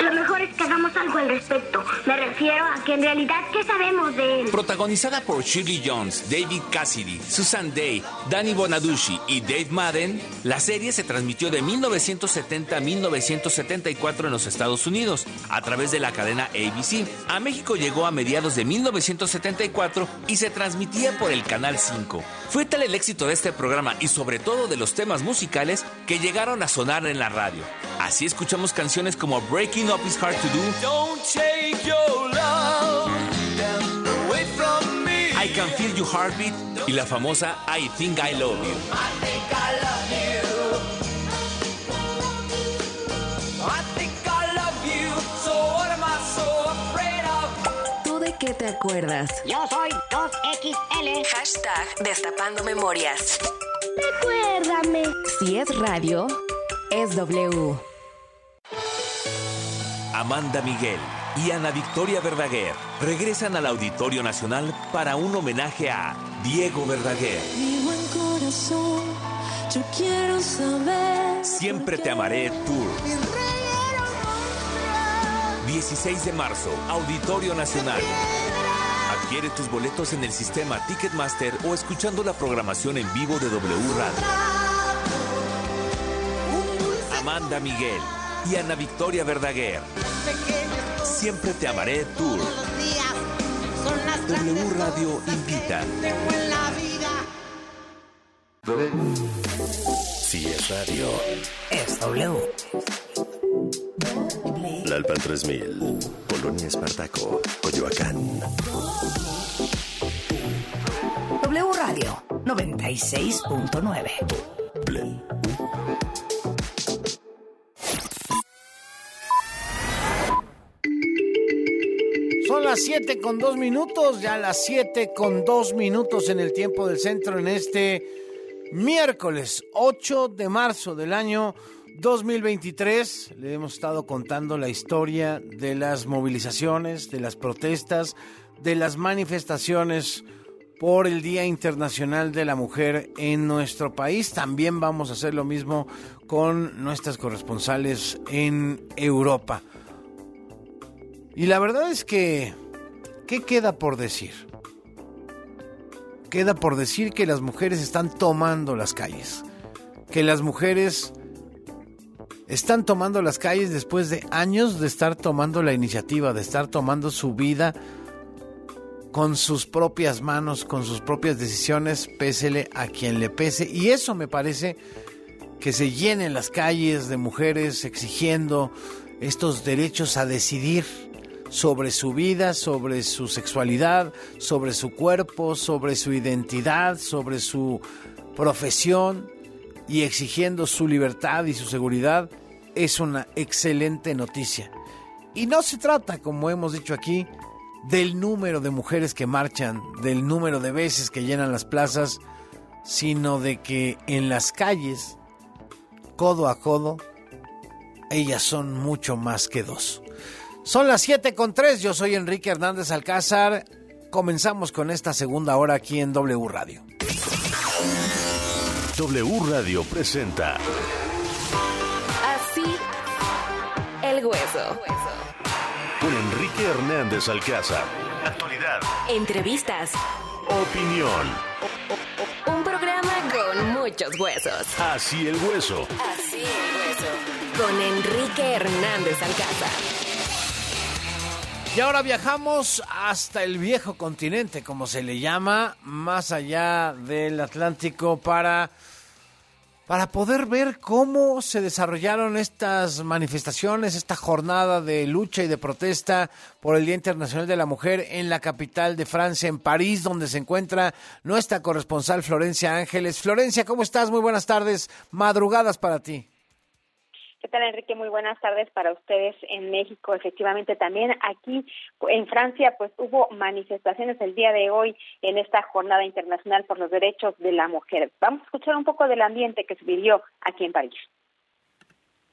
Lo mejor es que hagamos algo al respecto. Me refiero a que en realidad, ¿qué sabemos de él? Protagonizada por Shirley Jones, David Cassidy, Susan Day, Danny Bonaducci y Dave Madden, la serie se transmitió de 1970 a 1974 en los Estados Unidos a través de la cadena ABC. A México llegó a mediados de 1974 y se transmitía por el Canal 5. Fue tal el éxito de este programa y sobre todo de los temas musicales que llegaron a sonar en la radio. Así escuchamos canciones como Breaking Up Is Hard to Do, Don't Take Your Love Away From Me, I Can Feel Your Heartbeat y la famosa I Think I Love You. I think I love you. I think I love you. So what am I so afraid of? ¿Tú de qué te acuerdas? Yo soy 2XL. Hashtag Destapando Memorias. Recuérdame. Si es radio, es W. Amanda Miguel y Ana Victoria Verdaguer regresan al Auditorio Nacional para un homenaje a Diego Verdaguer. Mi buen corazón, yo quiero saber. Siempre te amaré Tour. 16 de marzo, Auditorio Nacional. Adquiere tus boletos en el sistema Ticketmaster o escuchando la programación en vivo de W Radio. Amanda Miguel y Ana Victoria Verdaguer. Siempre te amaré Tour. W Radio invita. Si es radio. Es W. La Alpan 3000. Polonia Espartaco. Coyoacán. W Radio 96.9. las 7 con 2 minutos, ya las 7 con 2 minutos en el tiempo del centro en este miércoles 8 de marzo del año 2023. Le hemos estado contando la historia de las movilizaciones, de las protestas, de las manifestaciones por el Día Internacional de la Mujer en nuestro país. También vamos a hacer lo mismo con nuestras corresponsales en Europa. Y la verdad es que, ¿qué queda por decir? Queda por decir que las mujeres están tomando las calles. Que las mujeres están tomando las calles después de años de estar tomando la iniciativa, de estar tomando su vida con sus propias manos, con sus propias decisiones, pésele a quien le pese. Y eso me parece que se llenen las calles de mujeres exigiendo estos derechos a decidir sobre su vida, sobre su sexualidad, sobre su cuerpo, sobre su identidad, sobre su profesión y exigiendo su libertad y su seguridad, es una excelente noticia. Y no se trata, como hemos dicho aquí, del número de mujeres que marchan, del número de veces que llenan las plazas, sino de que en las calles, codo a codo, ellas son mucho más que dos. Son las 7 con 3, yo soy Enrique Hernández Alcázar. Comenzamos con esta segunda hora aquí en W Radio. W Radio presenta Así, el hueso. con Enrique Hernández Alcázar. Actualidad. Entrevistas. Opinión. Un programa con muchos huesos. Así el hueso. Así el hueso. Con Enrique Hernández Alcázar. Y ahora viajamos hasta el viejo continente, como se le llama, más allá del Atlántico, para, para poder ver cómo se desarrollaron estas manifestaciones, esta jornada de lucha y de protesta por el Día Internacional de la Mujer en la capital de Francia, en París, donde se encuentra nuestra corresponsal Florencia Ángeles. Florencia, ¿cómo estás? Muy buenas tardes, madrugadas para ti. ¿Qué tal, Enrique? Muy buenas tardes para ustedes en México. Efectivamente, también aquí en Francia, pues hubo manifestaciones el día de hoy en esta Jornada Internacional por los Derechos de la Mujer. Vamos a escuchar un poco del ambiente que se vivió aquí en París.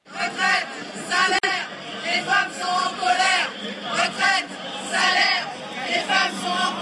Retraite, salaire, les femmes sont en colère. Retraite, salaire, les femmes sont en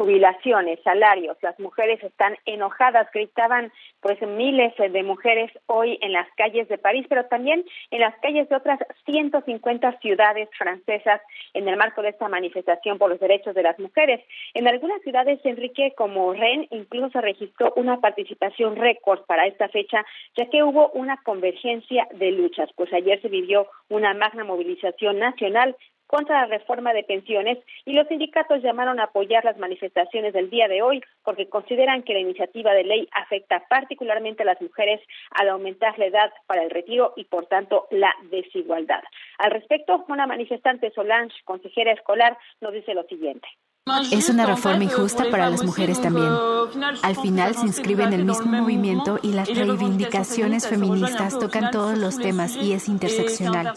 jubilaciones, salarios. Las mujeres están enojadas, gritaban pues miles de mujeres hoy en las calles de París, pero también en las calles de otras 150 ciudades francesas en el marco de esta manifestación por los derechos de las mujeres. En algunas ciudades, Enrique, como Rennes, incluso se registró una participación récord para esta fecha, ya que hubo una convergencia de luchas, pues ayer se vivió una magna movilización nacional contra la reforma de pensiones y los sindicatos llamaron a apoyar las manifestaciones del día de hoy porque consideran que la iniciativa de ley afecta particularmente a las mujeres al aumentar la edad para el retiro y por tanto la desigualdad. Al respecto, una manifestante Solange, consejera escolar, nos dice lo siguiente. Es una reforma injusta para las mujeres también. Al final se inscribe en el mismo movimiento y las reivindicaciones feministas tocan todos los temas y es interseccional.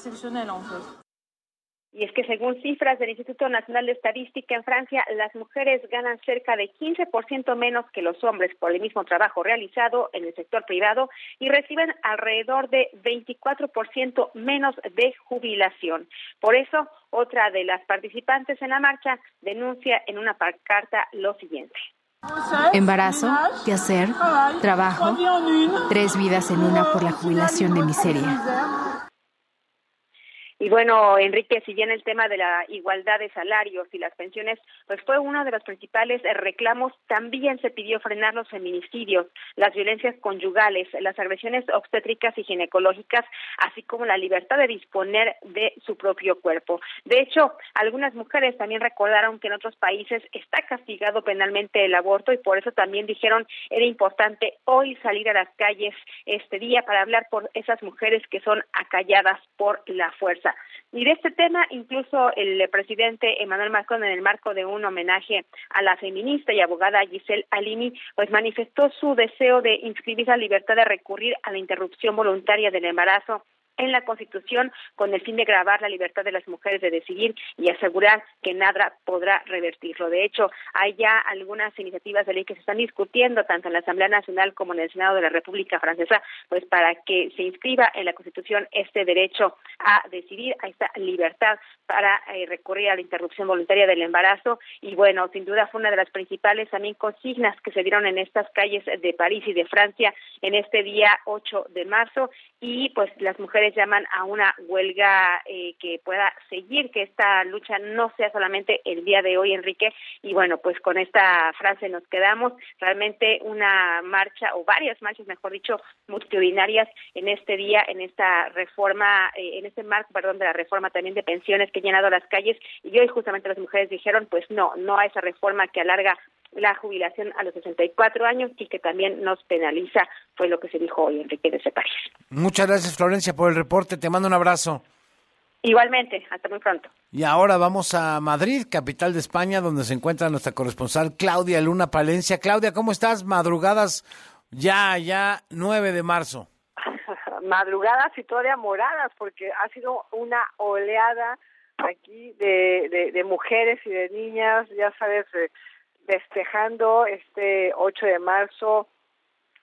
Y es que según cifras del Instituto Nacional de Estadística en Francia, las mujeres ganan cerca de 15% menos que los hombres por el mismo trabajo realizado en el sector privado y reciben alrededor de 24% menos de jubilación. Por eso, otra de las participantes en la marcha denuncia en una carta lo siguiente. Embarazo, quehacer, trabajo, tres vidas en una por la jubilación de miseria. Y bueno, Enrique, si bien el tema de la igualdad de salarios y las pensiones, pues fue uno de los principales eh, reclamos, también se pidió frenar los feminicidios, las violencias conyugales, las agresiones obstétricas y ginecológicas, así como la libertad de disponer de su propio cuerpo. De hecho, algunas mujeres también recordaron que en otros países está castigado penalmente el aborto y por eso también dijeron era importante hoy salir a las calles este día para hablar por esas mujeres que son acalladas por la fuerza. Y de este tema, incluso el presidente Emmanuel Macron, en el marco de un homenaje a la feminista y abogada Giselle Halimi, pues manifestó su deseo de inscribir la libertad de recurrir a la interrupción voluntaria del embarazo en la Constitución con el fin de grabar la libertad de las mujeres de decidir y asegurar que nada podrá revertirlo. De hecho, hay ya algunas iniciativas de ley que se están discutiendo tanto en la Asamblea Nacional como en el Senado de la República Francesa, pues para que se inscriba en la Constitución este derecho a decidir, a esta libertad para eh, recurrir a la interrupción voluntaria del embarazo. Y bueno, sin duda fue una de las principales también consignas que se dieron en estas calles de París y de Francia en este día 8 de marzo y pues las mujeres llaman a una huelga eh, que pueda seguir, que esta lucha no sea solamente el día de hoy, Enrique. Y bueno, pues con esta frase nos quedamos. Realmente una marcha, o varias marchas, mejor dicho, multitudinarias en este día, en esta reforma, eh, en este marco, perdón, de la reforma también de pensiones que ha llenado las calles. Y hoy justamente las mujeres dijeron, pues no, no a esa reforma que alarga la jubilación a los 64 años y que también nos penaliza, fue lo que se dijo hoy Enrique de país. Muchas gracias Florencia por el reporte, te mando un abrazo. Igualmente, hasta muy pronto. Y ahora vamos a Madrid, capital de España, donde se encuentra nuestra corresponsal Claudia Luna Palencia. Claudia, ¿cómo estás? Madrugadas ya, ya 9 de marzo. Madrugadas y todavía moradas, porque ha sido una oleada aquí de, de, mujeres y de niñas, ya sabes, despejando este 8 de marzo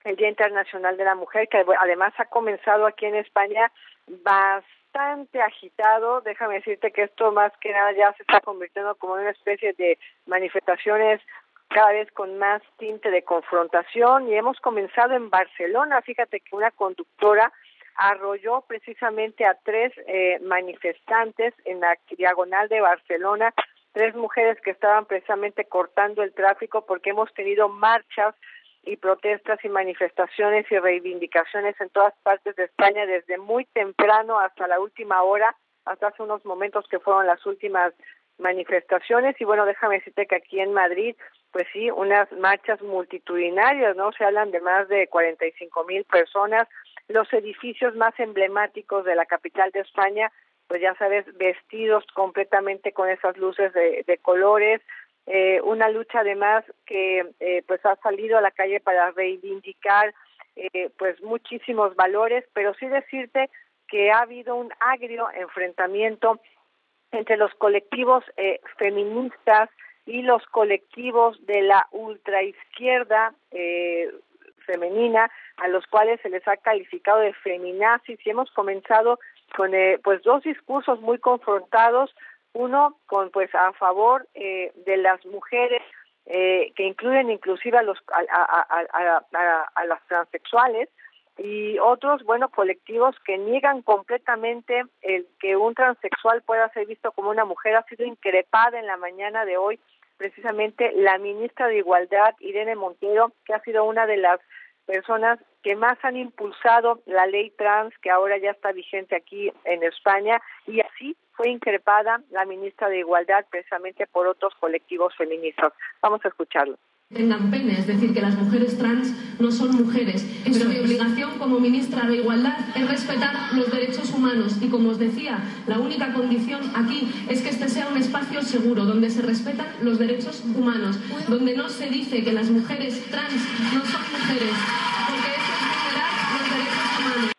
el Día Internacional de la Mujer, que además ha comenzado aquí en España bastante agitado. Déjame decirte que esto más que nada ya se está convirtiendo como una especie de manifestaciones cada vez con más tinte de confrontación y hemos comenzado en Barcelona. Fíjate que una conductora arrolló precisamente a tres eh, manifestantes en la diagonal de Barcelona tres mujeres que estaban precisamente cortando el tráfico porque hemos tenido marchas y protestas y manifestaciones y reivindicaciones en todas partes de España desde muy temprano hasta la última hora, hasta hace unos momentos que fueron las últimas manifestaciones y bueno, déjame decirte que aquí en Madrid, pues sí, unas marchas multitudinarias, ¿no? Se hablan de más de 45 mil personas, los edificios más emblemáticos de la capital de España pues ya sabes, vestidos completamente con esas luces de, colores, eh, una lucha además que eh, pues ha salido a la calle para reivindicar eh, pues muchísimos valores, pero sí decirte que ha habido un agrio enfrentamiento entre los colectivos feministas y los colectivos de la ultraizquierda femenina, a los cuales se les ha calificado de feminazis y hemos comenzado con eh, pues dos discursos muy confrontados, uno con pues a favor eh, de las mujeres eh, que incluyen inclusive a los a, a, a, a, las transexuales y otros, bueno, colectivos que niegan completamente el que un transexual pueda ser visto como una mujer. Ha sido increpada en la mañana de hoy precisamente la ministra de Igualdad, Irene Montero, que ha sido una de las personas que más han impulsado la ley trans que ahora ya está vigente aquí en España y así fue increpada la ministra de Igualdad precisamente por otros colectivos feministas. Vamos a escucharlo tengan pene, es decir, que las mujeres trans no son mujeres. Pero mi obligación como ministra de Igualdad es respetar los derechos humanos y, como os decía, la única condición aquí es que este sea un espacio seguro, donde se respetan los derechos humanos, donde no se dice que las mujeres trans no son mujeres, porque eso es vulnerar los derechos humanos.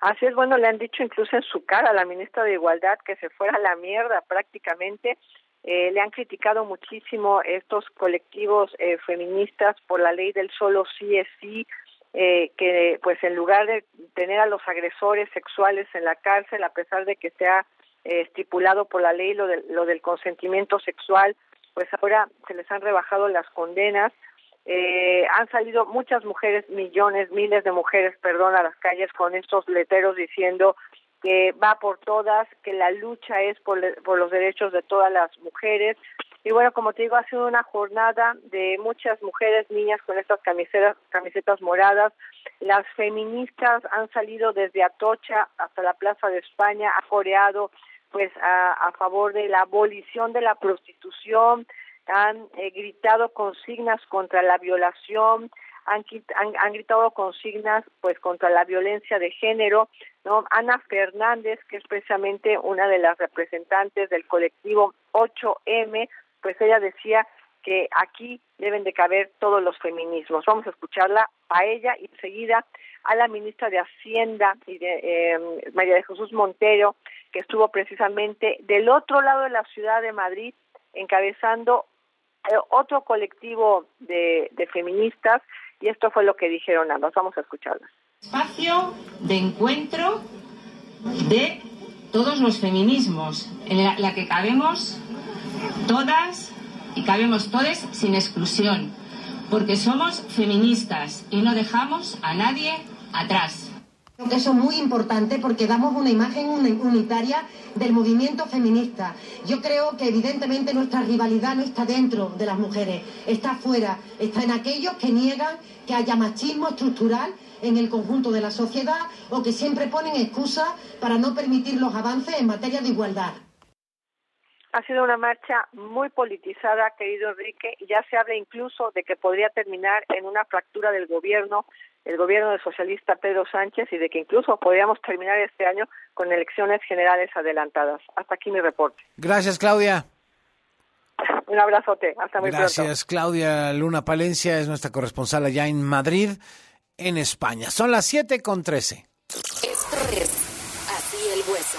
Así es, bueno, le han dicho incluso en su cara a la ministra de Igualdad que se fuera a la mierda prácticamente eh, le han criticado muchísimo estos colectivos eh, feministas por la ley del solo sí es sí, eh, que pues en lugar de tener a los agresores sexuales en la cárcel, a pesar de que sea eh, estipulado por la ley lo, de, lo del consentimiento sexual, pues ahora se les han rebajado las condenas. Eh, han salido muchas mujeres, millones, miles de mujeres, perdón, a las calles con estos letreros diciendo que va por todas, que la lucha es por, los derechos de todas las mujeres. Y bueno, como te digo, ha sido una jornada de muchas mujeres, niñas con estas camisetas, camisetas moradas. Las feministas han salido desde Atocha hasta la Plaza de España, ha coreado pues a, a favor de la abolición de la prostitución, han eh, gritado consignas contra la violación, han, han, han, gritado consignas pues contra la violencia de género, ¿no? Ana Fernández, que es precisamente una de las representantes del colectivo 8M, pues ella decía que aquí deben de caber todos los feminismos. Vamos a escucharla a ella y enseguida a la ministra de Hacienda y de eh, María de Jesús Montero, que estuvo precisamente del otro lado de la ciudad de Madrid encabezando eh, otro colectivo de, de feministas y esto fue lo que dijeron ambas. Vamos a escucharlas. Espacio de encuentro de todos los feminismos, en la, la que cabemos todas y cabemos todos sin exclusión, porque somos feministas y no dejamos a nadie atrás. Creo que eso es muy importante porque damos una imagen unitaria del movimiento feminista. Yo creo que evidentemente nuestra rivalidad no está dentro de las mujeres, está fuera, está en aquellos que niegan que haya machismo estructural en el conjunto de la sociedad o que siempre ponen excusas para no permitir los avances en materia de igualdad. Ha sido una marcha muy politizada, querido Enrique, ya se habla incluso de que podría terminar en una fractura del gobierno el gobierno del socialista Pedro Sánchez y de que incluso podríamos terminar este año con elecciones generales adelantadas. Hasta aquí mi reporte. Gracias, Claudia. Un abrazote. Hasta muy Gracias, pronto. Gracias, Claudia Luna Palencia es nuestra corresponsal allá en Madrid, en España. Son las 7 con 13. Esto es Así el Hueso.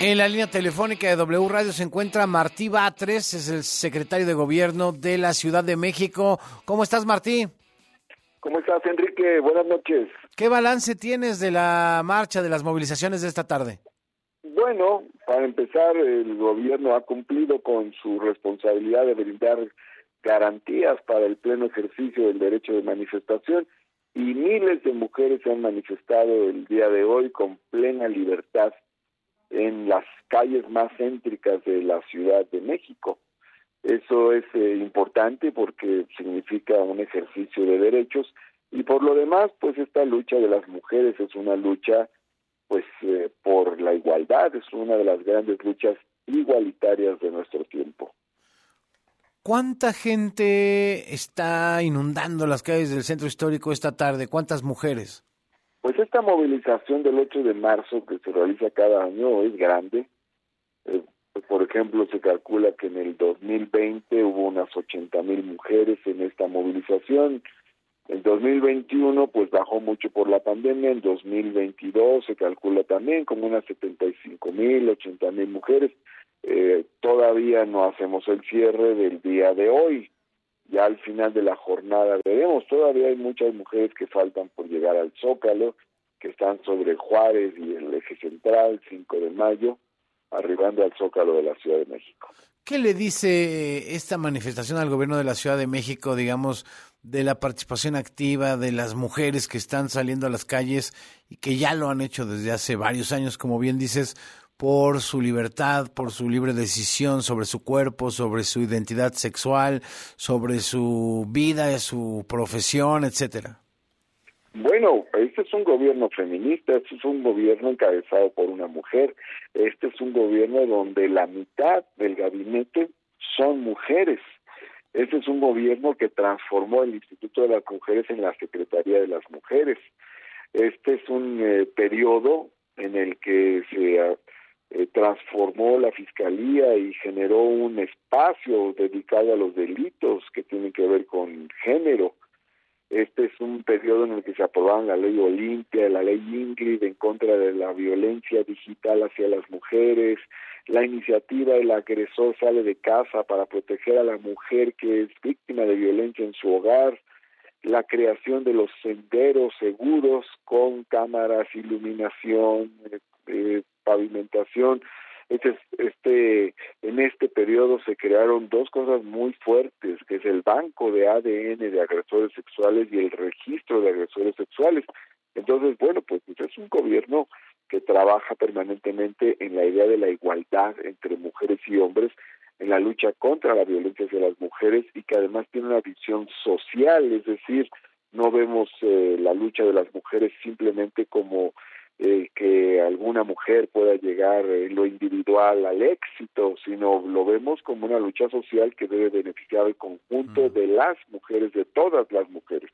En la línea telefónica de W Radio se encuentra Martí Batres, es el secretario de Gobierno de la Ciudad de México. ¿Cómo estás, Martí? ¿Cómo estás, Enrique? Buenas noches. ¿Qué balance tienes de la marcha, de las movilizaciones de esta tarde? Bueno, para empezar, el gobierno ha cumplido con su responsabilidad de brindar garantías para el pleno ejercicio del derecho de manifestación y miles de mujeres se han manifestado el día de hoy con plena libertad en las calles más céntricas de la Ciudad de México. Eso es eh, importante porque significa un ejercicio de derechos y por lo demás, pues esta lucha de las mujeres es una lucha pues eh, por la igualdad, es una de las grandes luchas igualitarias de nuestro tiempo. ¿Cuánta gente está inundando las calles del centro histórico esta tarde? ¿Cuántas mujeres? Pues esta movilización del 8 de marzo que se realiza cada año es grande. Eh, por ejemplo, se calcula que en el 2020 hubo unas 80 mil mujeres en esta movilización. En 2021, pues bajó mucho por la pandemia. En 2022 se calcula también como unas 75 mil, 80 mil mujeres. Eh, todavía no hacemos el cierre del día de hoy. Ya al final de la jornada veremos. Todavía hay muchas mujeres que faltan por llegar al Zócalo, que están sobre Juárez y el eje central, 5 de mayo arribando al Zócalo de la Ciudad de México. ¿Qué le dice esta manifestación al gobierno de la Ciudad de México, digamos, de la participación activa de las mujeres que están saliendo a las calles y que ya lo han hecho desde hace varios años, como bien dices, por su libertad, por su libre decisión sobre su cuerpo, sobre su identidad sexual, sobre su vida, su profesión, etcétera? Bueno, este es un gobierno feminista, este es un gobierno encabezado por una mujer, este es un gobierno donde la mitad del gabinete son mujeres. Este es un gobierno que transformó el Instituto de las Mujeres en la Secretaría de las Mujeres. Este es un eh, periodo en el que se eh, transformó la Fiscalía y generó un espacio dedicado a los delitos que tienen que ver con género este es un periodo en el que se aprobaron la ley Olimpia, la ley Ingrid en contra de la violencia digital hacia las mujeres, la iniciativa El agresor sale de casa para proteger a la mujer que es víctima de violencia en su hogar, la creación de los senderos seguros con cámaras, iluminación, eh, pavimentación, este, este, en este periodo se crearon dos cosas muy fuertes, que es el banco de ADN de agresores sexuales y el registro de agresores sexuales. Entonces, bueno, pues, pues es un gobierno que trabaja permanentemente en la idea de la igualdad entre mujeres y hombres, en la lucha contra la violencia hacia las mujeres y que además tiene una visión social, es decir, no vemos eh, la lucha de las mujeres simplemente como eh, que alguna mujer pueda llegar en lo individual al éxito, sino lo vemos como una lucha social que debe beneficiar al conjunto de las mujeres, de todas las mujeres.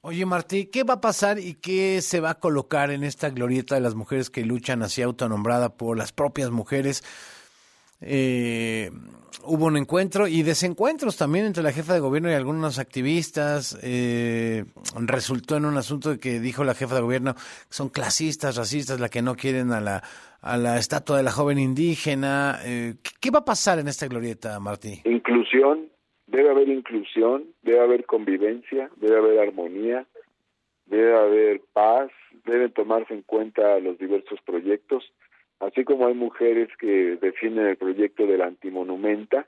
Oye, Martí, ¿qué va a pasar y qué se va a colocar en esta glorieta de las mujeres que luchan así autonombrada por las propias mujeres? Eh, hubo un encuentro y desencuentros también entre la jefa de gobierno y algunos activistas. Eh, resultó en un asunto que dijo la jefa de gobierno son clasistas, racistas, la que no quieren a la, a la estatua de la joven indígena. Eh, ¿qué, va a pasar en esta glorieta, Martí? Inclusión, debe haber inclusión, debe haber convivencia, debe haber armonía, debe haber paz, deben tomarse en cuenta los diversos proyectos Así como hay mujeres que defienden el proyecto de la antimonumenta,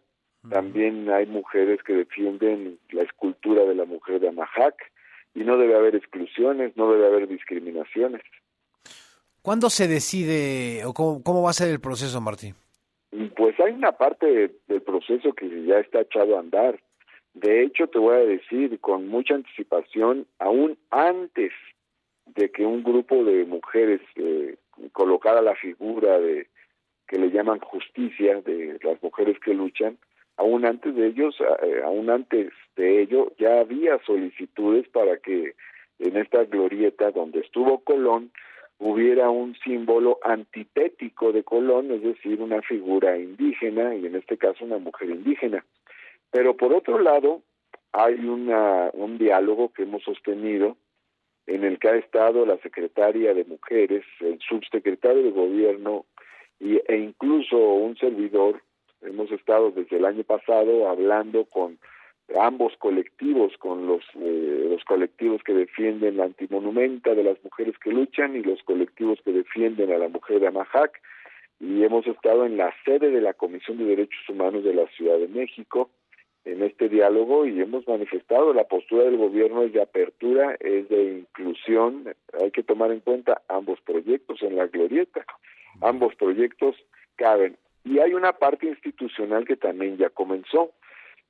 también hay mujeres que defienden la escultura de la mujer de Amajac y no debe haber exclusiones, no debe haber discriminaciones. ¿Cuándo se decide o cómo, va a ser el proceso, Martín? Pues hay una parte del proceso que ya está echado a andar. De hecho, te voy a decir con mucha anticipación, aún antes de que un grupo de mujeres eh, colocara la figura de que le llaman justicia de las mujeres que luchan, aún antes de ellos, eh, aún antes de ello, ya había solicitudes para que en esta glorieta donde estuvo Colón hubiera un símbolo antitético de Colón, es decir, una figura indígena y en este caso una mujer indígena. Pero por otro lado, hay una, un diálogo que hemos sostenido en el que ha estado la secretaria de Mujeres, el subsecretario de Gobierno y, e incluso un servidor. Hemos estado desde el año pasado hablando con ambos colectivos, con los, eh, los colectivos que defienden la antimonumenta de las mujeres que luchan y los colectivos que defienden a la mujer de Amajac, y hemos estado en la sede de la Comisión de Derechos Humanos de la Ciudad de México, en este diálogo y hemos manifestado la postura del gobierno es de apertura, es de inclusión, hay que tomar en cuenta ambos proyectos en la glorieta, ambos proyectos caben. Y hay una parte institucional que también ya comenzó,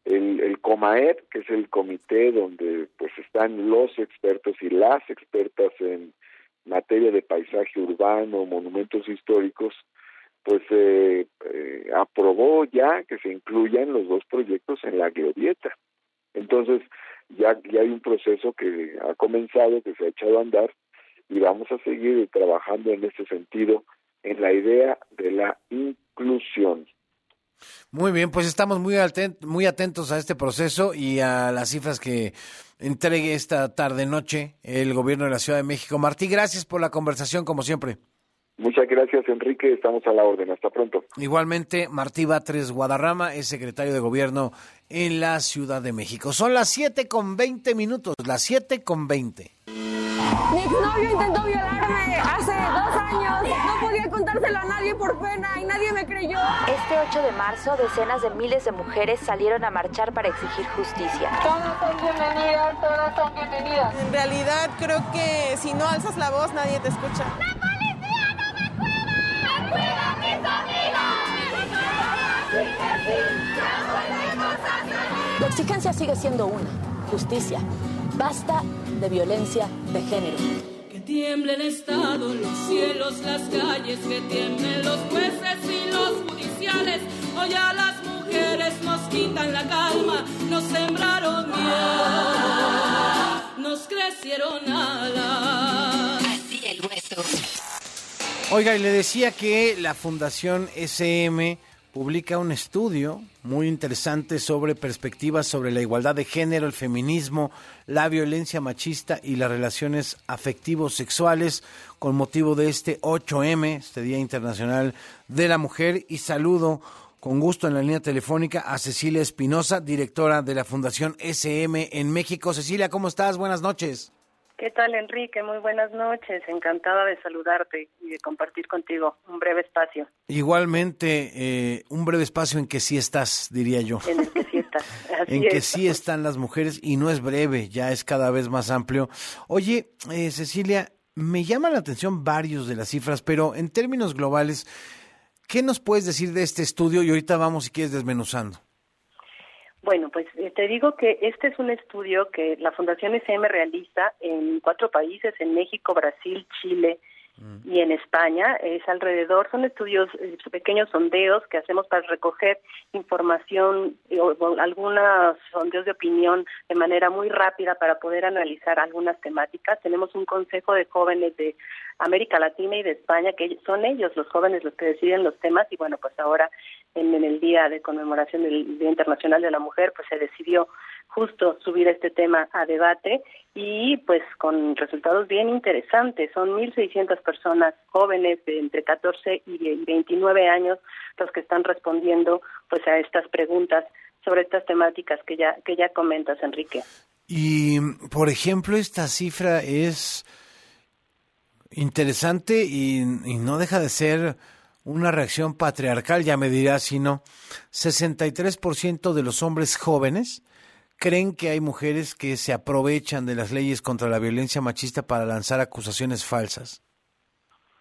el, el COMAEP, que es el comité donde pues están los expertos y las expertas en materia de paisaje urbano, monumentos históricos, pues eh, eh, aprobó ya que se incluyan los dos proyectos en la glorieta. Entonces, ya, ya hay un proceso que ha comenzado, que se ha echado a andar, y vamos a seguir trabajando en este sentido, en la idea de la inclusión. Muy bien, pues estamos muy, muy atentos a este proceso y a las cifras que entregue esta tarde-noche el gobierno de la Ciudad de México. Martí, gracias por la conversación, como siempre. Muchas gracias, Enrique. Estamos a la orden. Hasta pronto. Igualmente, Martí Batres Guadarrama es secretario de Gobierno en la Ciudad de México. Son las 7 con 20 minutos, las 7 con 20. Mi exnovio intentó violarme hace dos años. No podía contárselo a nadie por pena y nadie me creyó. Este 8 de marzo, decenas de miles de mujeres salieron a marchar para exigir justicia. Todas son bienvenidas, todas son bienvenidas. En realidad creo que si no alzas la voz nadie te escucha. La exigencia sigue siendo una, justicia. Basta de violencia de género. Que tiemblen Estado, los cielos, las calles, que tiemblen los jueces y los judiciales. Hoy a las mujeres nos quitan la calma, nos sembraron miedo, nos crecieron alas. Así el hueso. Oiga, y le decía que la Fundación SM publica un estudio muy interesante sobre perspectivas sobre la igualdad de género, el feminismo, la violencia machista y las relaciones afectivos sexuales con motivo de este 8M, este Día Internacional de la Mujer. Y saludo con gusto en la línea telefónica a Cecilia Espinosa, directora de la Fundación SM en México. Cecilia, ¿cómo estás? Buenas noches. ¿Qué tal, Enrique? Muy buenas noches. Encantada de saludarte y de compartir contigo un breve espacio. Igualmente, eh, un breve espacio en que sí estás, diría yo. En el que sí estás. Así en que sí están las mujeres y no es breve, ya es cada vez más amplio. Oye, eh, Cecilia, me llaman la atención varios de las cifras, pero en términos globales, ¿qué nos puedes decir de este estudio? Y ahorita vamos, si quieres, desmenuzando. Bueno, pues eh, te digo que este es un estudio que la Fundación SM realiza en cuatro países, en México, Brasil, Chile y en España. Es alrededor, son estudios, eh, pequeños sondeos que hacemos para recoger información eh, o, o algunos sondeos de opinión de manera muy rápida para poder analizar algunas temáticas. Tenemos un consejo de jóvenes de América Latina y de España, que son ellos los jóvenes los que deciden los temas y bueno, pues ahora en el día de conmemoración del Día Internacional de la Mujer, pues se decidió justo subir este tema a debate y pues con resultados bien interesantes. Son 1.600 personas jóvenes de entre 14 y 29 años los que están respondiendo pues a estas preguntas sobre estas temáticas que ya que ya comentas, Enrique. Y, por ejemplo, esta cifra es interesante y, no deja de ser una reacción patriarcal, ya me dirás si no. 63% de los hombres jóvenes creen que hay mujeres que se aprovechan de las leyes contra la violencia machista para lanzar acusaciones falsas.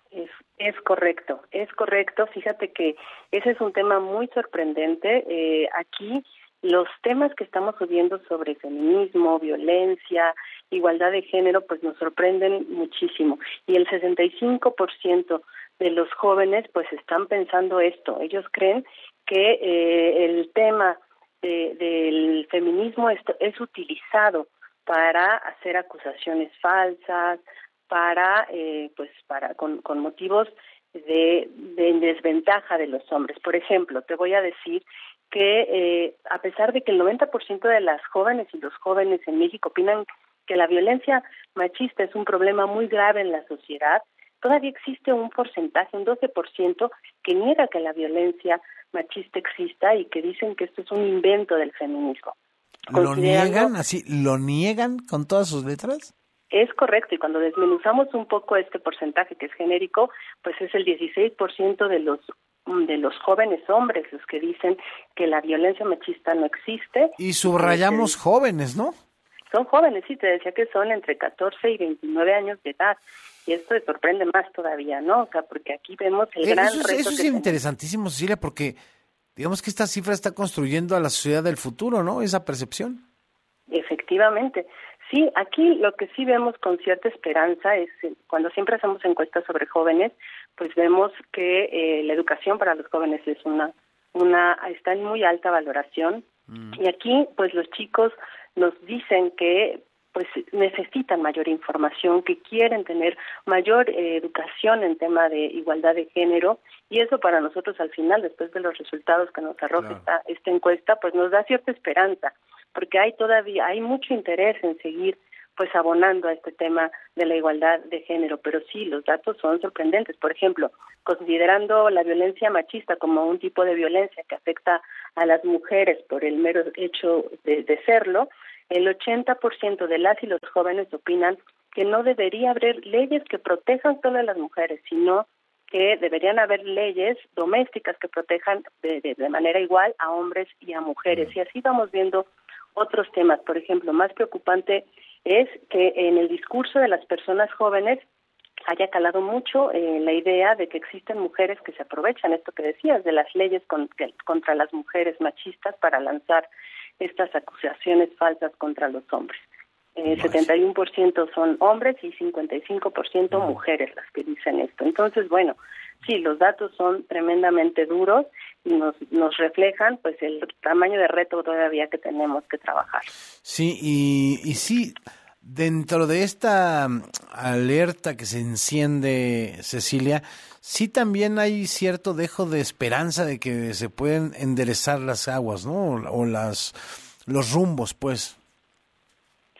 Es, es correcto, es correcto. Fíjate que ese es un tema muy sorprendente. Eh, aquí los temas que estamos subiendo sobre feminismo, violencia, igualdad de género, pues nos sorprenden muchísimo. Y el 65% de los jóvenes pues están pensando esto. Ellos creen que eh, el tema de, del feminismo es, es utilizado para hacer acusaciones falsas, para eh, pues para con, con motivos de, de desventaja de los hombres. Por ejemplo, te voy a decir que eh, a pesar de que el 90% de las jóvenes y los jóvenes en México opinan que la violencia machista es un problema muy grave en la sociedad, todavía existe un porcentaje, un 12%, que niega que la violencia machista exista y que dicen que esto es un invento del feminismo. ¿Lo niegan así? ¿Lo niegan con todas sus letras? Es correcto, y cuando desmenuzamos un poco este porcentaje que es genérico, pues es el 16% de los de los jóvenes hombres los que dicen que la violencia machista no existe. Y subrayamos jóvenes, ¿no? Son jóvenes, sí, te decía que son entre 14 y 29 años de edad. Y esto te sorprende más todavía, ¿no? O sea, porque aquí vemos el Eh, gran eso es, reto eso es que tenemos. interesantísimo, Cecilia, porque digamos que esta cifra está construyendo a la sociedad del futuro, ¿no? Esa percepción. Efectivamente. Sí, aquí lo que sí vemos con cierta esperanza es eh, cuando siempre hacemos encuestas sobre jóvenes, pues vemos que eh, la educación para los jóvenes es una una está en muy alta valoración y aquí pues los chicos nos dicen que pues necesitan mayor información, que quieren tener mayor eh, educación en tema de igualdad de género y eso para nosotros al final, después de los resultados que nos arroja esta, esta encuesta, pues nos da cierta esperanza, porque hay todavía, hay mucho interés en seguir pues abonando a este tema de la igualdad de género, pero sí, los datos son sorprendentes. Por ejemplo, considerando la violencia machista como un tipo de violencia que afecta a las mujeres por el mero hecho de, de serlo, el 80% de las y los jóvenes opinan que no debería haber leyes que protejan solo a las mujeres, sino que deberían haber leyes domésticas que protejan de, de- de manera igual a hombres y a mujeres. Y así vamos viendo otros temas. Por ejemplo, más preocupante es que en el discurso de las personas jóvenes haya calado mucho eh, la idea de que existen mujeres que se aprovechan, esto que decías, de las leyes con- que- contra las mujeres machistas para lanzar estas acusaciones falsas contra los hombres. Eh, 71% son hombres y 55% mujeres las que dicen esto. Entonces, bueno, sí, los datos son tremendamente duros y nos, nos reflejan pues el tamaño de reto todavía que tenemos que trabajar. Sí, y, y sí, dentro de esta mm, alerta que se enciende, Cecilia, sí también hay cierto dejo de esperanza de que se pueden enderezar las aguas, ¿no? O las los rumbos, pues.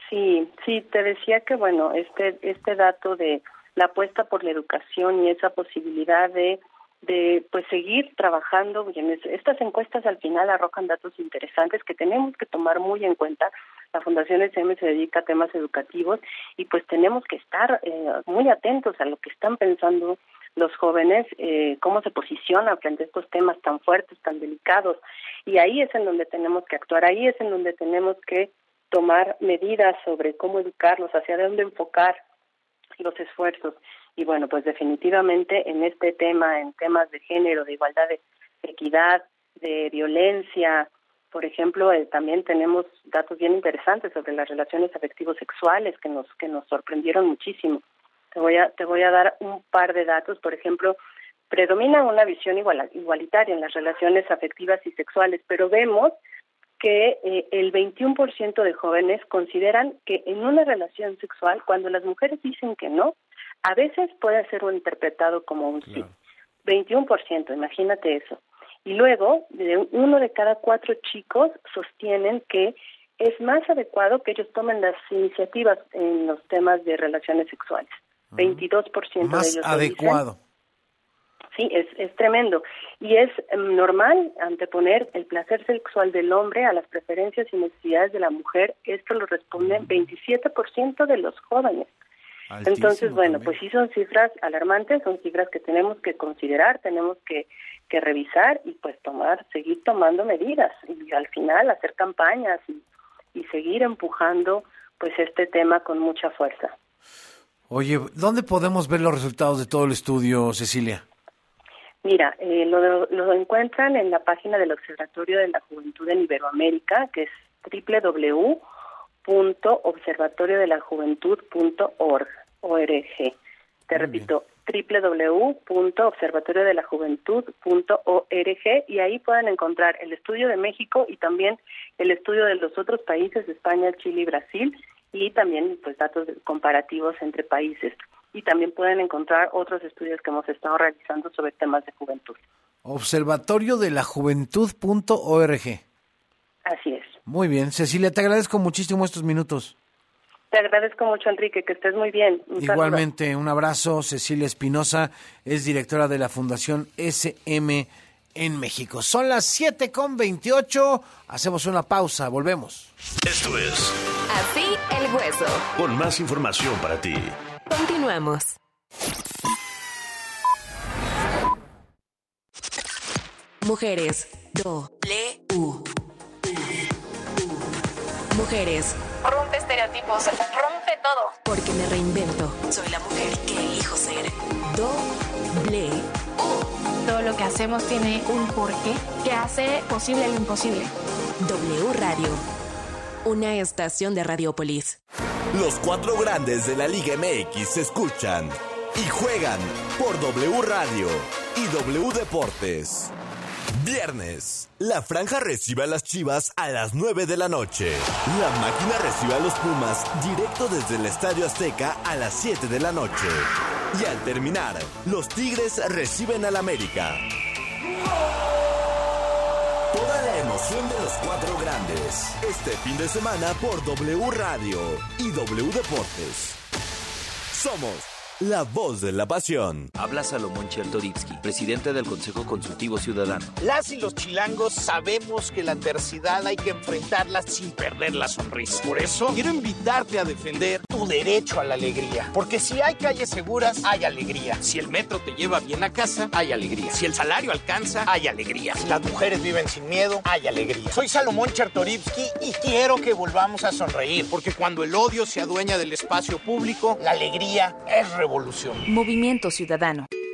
Sí, sí, te decía que bueno, este este dato de la apuesta por la educación y esa posibilidad de de pues seguir trabajando, estas encuestas al final arrojan datos interesantes que tenemos que tomar muy en cuenta. La Fundación SM se dedica a temas educativos y pues tenemos que estar eh, muy atentos a lo que están pensando los jóvenes, eh, cómo se posicionan frente a estos temas tan fuertes, tan delicados. Y ahí es en donde tenemos que actuar, ahí es en donde tenemos que tomar medidas sobre cómo educarlos, hacia dónde enfocar los esfuerzos. Y bueno, pues definitivamente en este tema, en temas de género, de igualdad, de equidad, de violencia, por ejemplo, eh, también tenemos datos bien interesantes sobre las relaciones afectivos sexuales que nos que nos sorprendieron muchísimo. Te voy a te voy a dar un par de datos, por ejemplo, predomina una visión igualitaria en las relaciones afectivas y sexuales, pero vemos que eh, el 21% de jóvenes consideran que en una relación sexual, cuando las mujeres dicen que no, a veces puede ser un interpretado como un sí. 21%, imagínate eso. Y luego, de uno de cada cuatro chicos sostienen que es más adecuado que ellos tomen las iniciativas en los temas de relaciones sexuales. 22% de Más ellos lo dicen. adecuado. Sí, es, es tremendo. Y es em, normal anteponer el placer sexual del hombre a las preferencias y necesidades de la mujer. Esto lo responden 27% de los jóvenes. Entonces, bueno, pues sí son cifras alarmantes, son cifras que tenemos que considerar, tenemos que, que revisar y pues tomar, seguir tomando medidas y al final hacer campañas y, y seguir empujando pues este tema con mucha fuerza. Oye, ¿dónde podemos ver los resultados de todo el estudio, Cecilia? Mira, eh, lo, lo encuentran en la página del Observatorio de la Juventud en Iberoamérica, que es www.observatoriodelajuventud.org. ORG. Te repito, www.observatoriodelajuventud.org y ahí pueden encontrar el estudio de México y también el estudio de los otros países, España, Chile y Brasil, y también pues datos comparativos entre países. Y también pueden encontrar otros estudios que hemos estado realizando sobre temas de juventud. Observatorio de la Juventud.org. Así es. Muy bien, Cecilia, te agradezco muchísimo estos minutos. Te agradezco mucho, Enrique, que estés muy bien. Un saludo. Igualmente, un abrazo. Cecilia Espinosa es directora de la Fundación SM en México. Son las 7 con 28. Hacemos una pausa. Volvemos. Esto es Así el hueso. con más información para ti. Continuamos. Mujeres. Do. Mujeres. Rompe estereotipos, rompe todo. Porque me reinvento. Soy la mujer que elijo ser. Doble. Todo lo que hacemos tiene un porqué que hace posible lo imposible. W Radio. Una estación de Radiopolis. Los cuatro grandes de la Liga MX se escuchan y juegan por W Radio y W Deportes. Viernes. La franja recibe a las Chivas a las 9 de la noche. La máquina recibe a los Pumas directo desde el Estadio Azteca a las 7 de la noche. Y al terminar, los Tigres reciben al América. Toda la emoción de los cuatro grandes. Este fin de semana por W Radio y W Deportes. Somos la voz de la pasión. Habla Salomón Chertorivsky, presidente del Consejo Consultivo Ciudadano. Las y los chilangos sabemos que la adversidad hay que enfrentarla sin perder la sonrisa. Por eso quiero invitarte a defender tu derecho a la alegría. Porque si hay calles seguras, hay alegría. Si el metro te lleva bien a casa, hay alegría. Si el salario alcanza, hay alegría. Si las mujeres viven sin miedo, hay alegría. Soy Salomón Chertorivsky y quiero que volvamos a sonreír. Porque cuando el odio se adueña del espacio público, la alegría es Movimiento Ciudadano.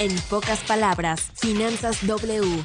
En pocas palabras, Finanzas W.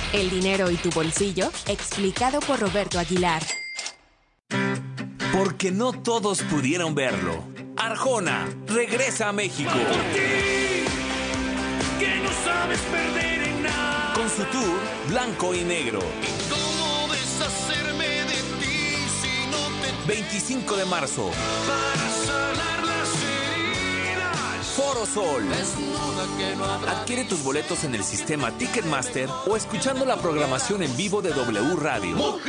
El dinero y tu bolsillo, explicado por Roberto Aguilar. Porque no todos pudieron verlo. Arjona regresa a México. Que no sabes perder en nada. Con su tour Blanco y Negro. ¿Cómo deshacerme de ti si no te 25 de marzo. para? Foro Sol. Adquiere tus boletos en el sistema Ticketmaster o escuchando la programación en vivo de W Radio.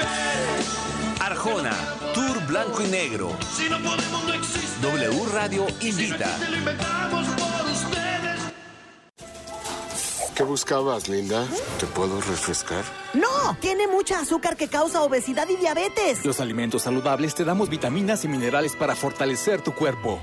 Arjona, Tour Blanco y Negro. Si no podemos, no existe. W Radio invita. Te lo inventamos por ustedes. ¿Qué buscabas, Linda? ¿Te puedo refrescar? No, tiene mucha azúcar que causa obesidad y diabetes. Los alimentos saludables te damos vitaminas y minerales para fortalecer tu cuerpo.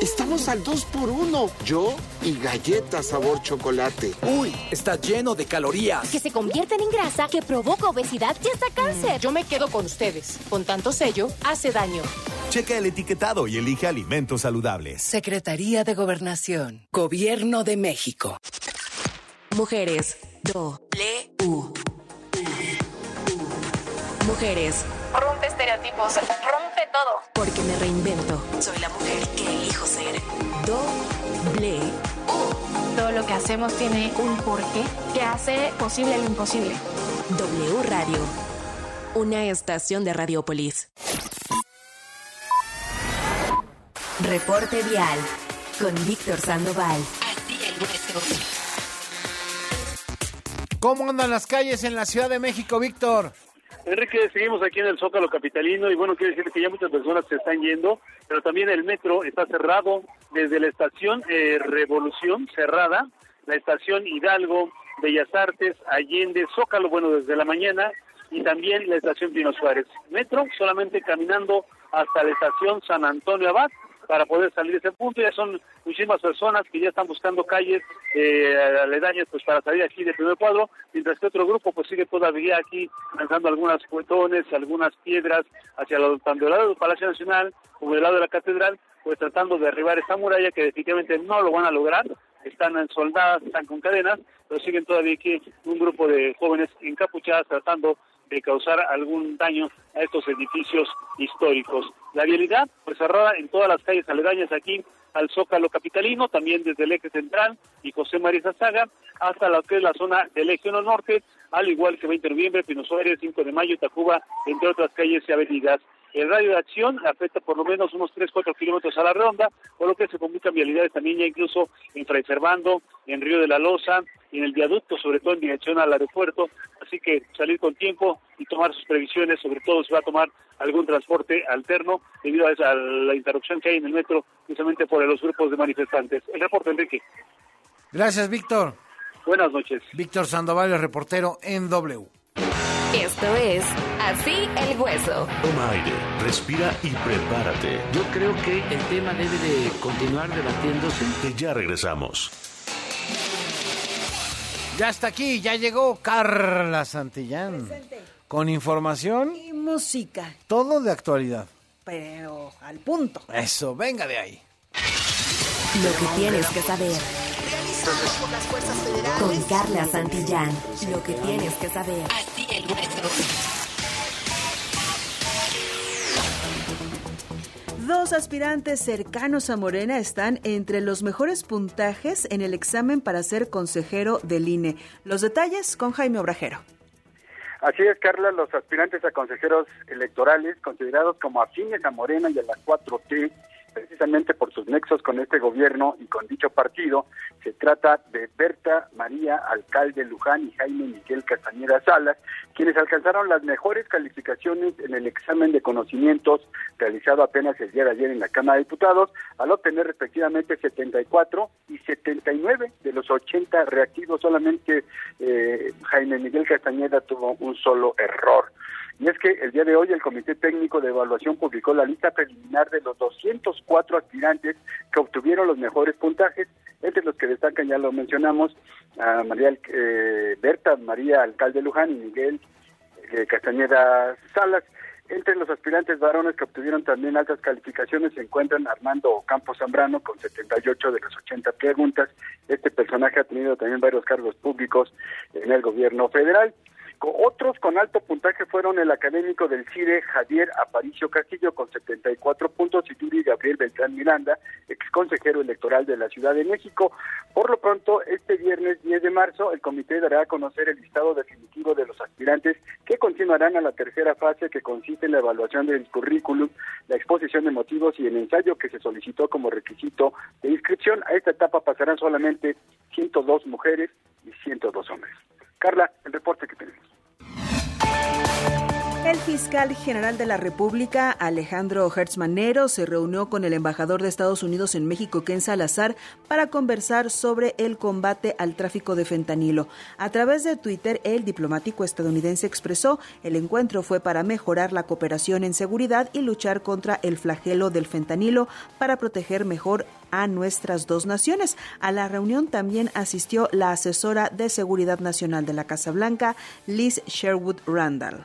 Estamos al 2 por 1 Yo y galletas sabor chocolate. Uy, está lleno de calorías. que se convierten en grasa, que provoca obesidad y hasta cáncer. Yo me quedo con ustedes. Con tanto sello, hace daño. Checa el etiquetado y elige alimentos saludables. Secretaría de Gobernación. Gobierno de México. Mujeres. W. Mujeres. Rompe estereotipos, rompe todo. Porque me reinvento. Soy la mujer que elijo ser. Doble. Todo lo que hacemos tiene un porqué que hace posible lo imposible. W Radio. Una estación de Radiopolis. Reporte vial. Con Víctor Sandoval. Así el hueso. ¿Cómo andan las calles en la Ciudad de México, Víctor? Enrique, seguimos aquí en el Zócalo Capitalino y bueno, quiere decir que ya muchas personas se están yendo, pero también el metro está cerrado desde la estación eh, Revolución, cerrada, la estación Hidalgo, Bellas Artes, Allende, Zócalo, bueno, desde la mañana, y también la estación Pino Suárez. Metro solamente caminando hasta la estación San Antonio Abad, para poder salir de ese punto. Ya son muchísimas personas que ya están buscando calles eh, aledañas pues para salir aquí del primer cuadro, mientras que otro grupo pues sigue todavía aquí lanzando algunas cuetones, algunas piedras hacia los, tanto del lado del Palacio Nacional como del lado de la Catedral, pues tratando de derribar esta muralla que definitivamente no lo van a lograr. Están soldadas, están con cadenas, pero siguen todavía aquí un grupo de jóvenes encapuchadas tratando de causar algún daño a estos edificios históricos. La vialidad, pues cerrada en todas las calles aledañas aquí al Zócalo Capitalino, también desde el eje central y José María Saga hasta lo que es la zona del eje norte, al igual que 20 de noviembre, Pino Suárez, 5 de mayo, Tacuba, entre otras calles y avenidas. El radio de acción afecta por lo menos unos 3-4 kilómetros a la redonda, por lo que se complican vialidades también ya incluso en Fray Servando, en Río de la Loza, en el viaducto, sobre todo en dirección al aeropuerto. Así que salir con tiempo y tomar sus previsiones, sobre todo si va a tomar algún transporte alterno debido a, esa, a la interrupción que hay en el metro, precisamente por los grupos de manifestantes. El reporte, Enrique. Gracias, Víctor. Buenas noches. Víctor Sandoval, el reportero en W. Esto es Así el Hueso. Toma aire, respira y prepárate. Yo creo que el tema debe de continuar debatiéndose. Que ya regresamos. Ya está aquí, ya llegó Carla Santillán. Con información. Y música. Todo de actualidad. Pero al punto. Eso, venga de ahí. Lo que tienes que saber. Con Carla Santillán. Lo que tienes que saber. Así el Dos aspirantes cercanos a Morena están entre los mejores puntajes en el examen para ser consejero del INE. Los detalles con Jaime Obrajero. Así es, Carla, los aspirantes a consejeros electorales considerados como afines a Morena y a la 4T precisamente por sus nexos con este gobierno y con dicho partido. Se trata de Berta María, alcalde Luján, y Jaime Miguel Castañeda Salas, quienes alcanzaron las mejores calificaciones en el examen de conocimientos realizado apenas el día de ayer en la Cámara de Diputados, al obtener respectivamente 74 y 79 de los 80 reactivos. Solamente eh, Jaime Miguel Castañeda tuvo un solo error. Y es que el día de hoy el Comité Técnico de Evaluación publicó la lista preliminar de los 204 aspirantes que obtuvieron los mejores puntajes, entre los que destacan, ya lo mencionamos, a María eh, Berta, María Alcalde Luján y Miguel eh, Castañeda Salas. Entre los aspirantes varones que obtuvieron también altas calificaciones se encuentran Armando Campos Zambrano con 78 de las 80 preguntas. Este personaje ha tenido también varios cargos públicos en el gobierno federal. Otros con alto puntaje fueron el académico del CIDE, Javier Aparicio Castillo, con 74 puntos, y Yuri Gabriel Beltrán Miranda, ex consejero electoral de la Ciudad de México. Por lo pronto, este viernes 10 de marzo, el comité dará a conocer el listado definitivo de los aspirantes que continuarán a la tercera fase, que consiste en la evaluación del currículum, la exposición de motivos y el ensayo que se solicitó como requisito de inscripción. A esta etapa pasarán solamente 102 mujeres y 102 hombres. Carla, el reporte que tenemos. El fiscal general de la República, Alejandro Hertz Manero, se reunió con el embajador de Estados Unidos en México, Ken Salazar, para conversar sobre el combate al tráfico de fentanilo. A través de Twitter, el diplomático estadounidense expresó, el encuentro fue para mejorar la cooperación en seguridad y luchar contra el flagelo del fentanilo para proteger mejor a nuestras dos naciones. A la reunión también asistió la asesora de Seguridad Nacional de la Casa Blanca, Liz Sherwood Randall.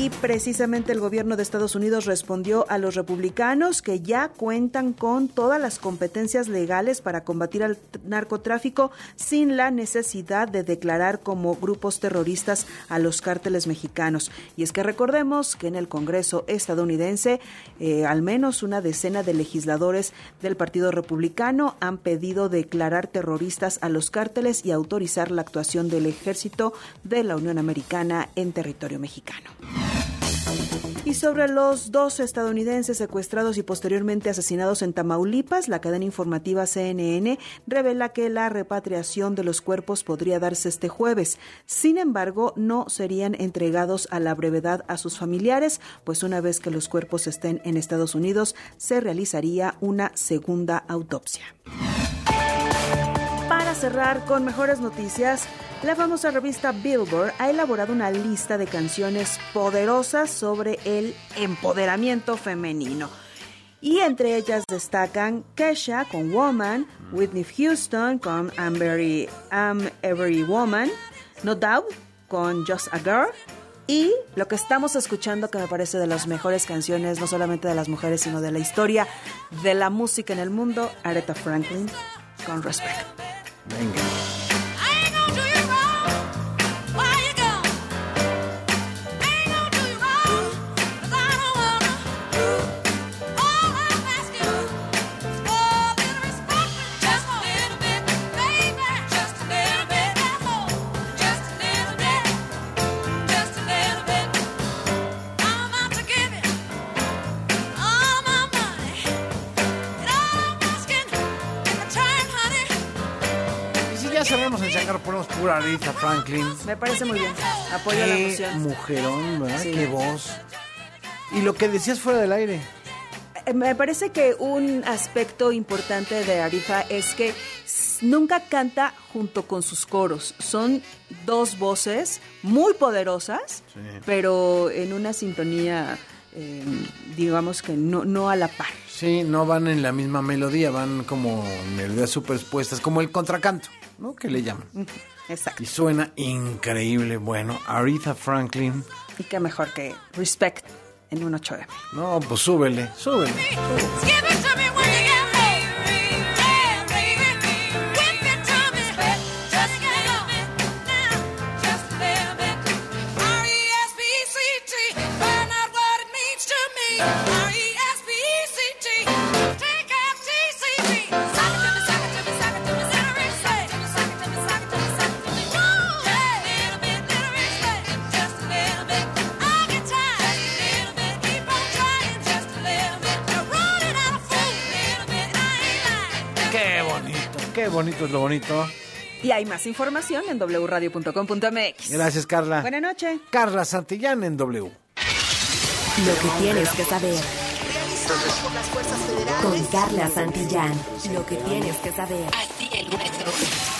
Y precisamente el gobierno de Estados Unidos respondió a los republicanos que ya cuentan con todas las competencias legales para combatir al narcotráfico sin la necesidad de declarar como grupos terroristas a los cárteles mexicanos. Y es que recordemos que en el Congreso estadounidense eh, al menos una decena de legisladores del Partido Republicano han pedido declarar terroristas a los cárteles y autorizar la actuación del ejército de la Unión Americana en territorio mexicano. Y sobre los dos estadounidenses secuestrados y posteriormente asesinados en Tamaulipas, la cadena informativa CNN revela que la repatriación de los cuerpos podría darse este jueves. Sin embargo, no serían entregados a la brevedad a sus familiares, pues una vez que los cuerpos estén en Estados Unidos, se realizaría una segunda autopsia. Para cerrar con mejores noticias, la famosa revista Billboard ha elaborado una lista de canciones poderosas sobre el empoderamiento femenino. Y entre ellas destacan Kesha con Woman, Whitney Houston con I'm, Very, I'm Every Woman, No Doubt con Just a Girl y lo que estamos escuchando que me parece de las mejores canciones, no solamente de las mujeres, sino de la historia de la música en el mundo, Aretha Franklin con Respect. Venga. Ponemos pura Aretha Franklin. Me parece muy bien. Apoyo la Qué moción. mujerón, ¿verdad? Sí. Qué voz. Y lo que decías fuera del aire. Eh, Me parece que un aspecto importante de Arifa es que nunca canta junto con sus coros. Son dos voces muy poderosas, Sí. pero en una sintonía, eh, digamos que no, no a la par. Sí, no van en la misma melodía, van como melodías superpuestas, como el contracanto, ¿no? Que le llaman. Exacto. Y suena increíble. Bueno, Aretha Franklin. Y qué mejor que Respect en un 8M. No, pues súbele, súbele. Qué bonito, es lo bonito. Y hay más información en wradio.com.mx. Gracias, Carla. Buenas noches. Carla Santillán en W. Lo que tienes que saber. Con Carla Santillán. Lo que tienes que saber. Así el Mi